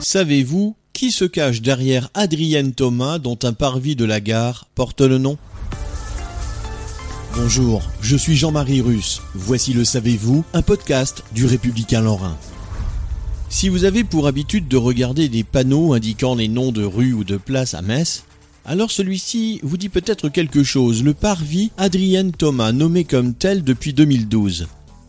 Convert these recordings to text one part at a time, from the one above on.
Savez-vous qui se cache derrière Adrienne Thomas dont un parvis de la gare porte le nom? Bonjour, je suis Jean-Marie Russe. Voici le Savez-vous, un podcast du Républicain Lorrain. Si vous avez pour habitude de regarder des panneaux indiquant les noms de rues ou de places à Metz, alors celui-ci vous dit peut-être quelque chose, le parvis Adrienne Thomas, nommé comme tel depuis 2012.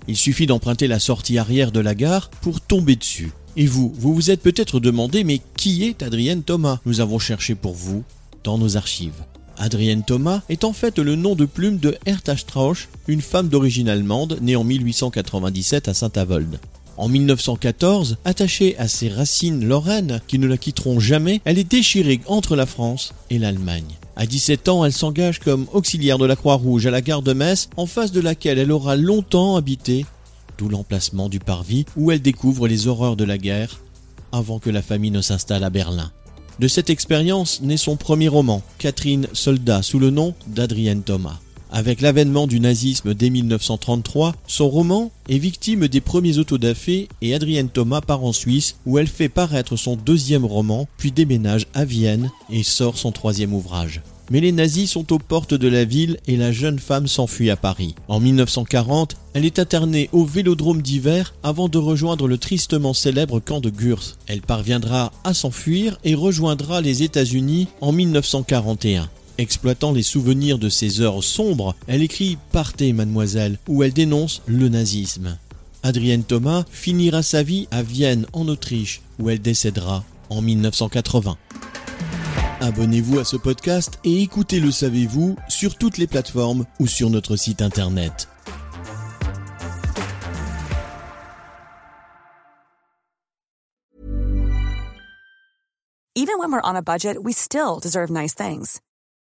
Il suffit d'emprunter la sortie arrière de la gare pour tomber dessus. Et vous, vous vous êtes peut-être demandé, mais qui est Adrienne Thomas? Nous avons cherché pour vous dans nos archives. Adrienne Thomas est en fait le nom de plume de Hertha Strauch, une femme d'origine allemande née en 1897 à Saint-Avold. En 1914, attachée à ses racines lorraines qui ne la quitteront jamais, elle est déchirée entre la France et l'Allemagne. À 17 ans, elle s'engage comme auxiliaire de la Croix-Rouge à la gare de Metz, en face de laquelle elle aura longtemps habité d'où l'emplacement du parvis où elle découvre les horreurs de la guerre avant que la famille ne s'installe à Berlin. De cette expérience naît son premier roman, Catherine Soldat, sous le nom d'Adrienne Thomas. Avec l'avènement du nazisme dès 1933, son roman est victime des premiers autodafés et Adrienne Thomas part en Suisse où elle fait paraître son deuxième roman, puis déménage à Vienne et sort son troisième ouvrage. Mais les nazis sont aux portes de la ville et la jeune femme s'enfuit à Paris. En 1940, elle est internée au vélodrome d'hiver avant de rejoindre le tristement célèbre camp de Gurs. Elle parviendra à s'enfuir et rejoindra les États-Unis en 1941. Exploitant les souvenirs de ces heures sombres, elle écrit Partez, mademoiselle, où elle dénonce le nazisme. Adrienne Thomas finira sa vie à Vienne, en Autriche, où elle décédera en 1980. Abonnez-vous à ce podcast et écoutez Le Savez-vous sur toutes les plateformes ou sur notre site internet. Even when we're on a budget, we still deserve nice things.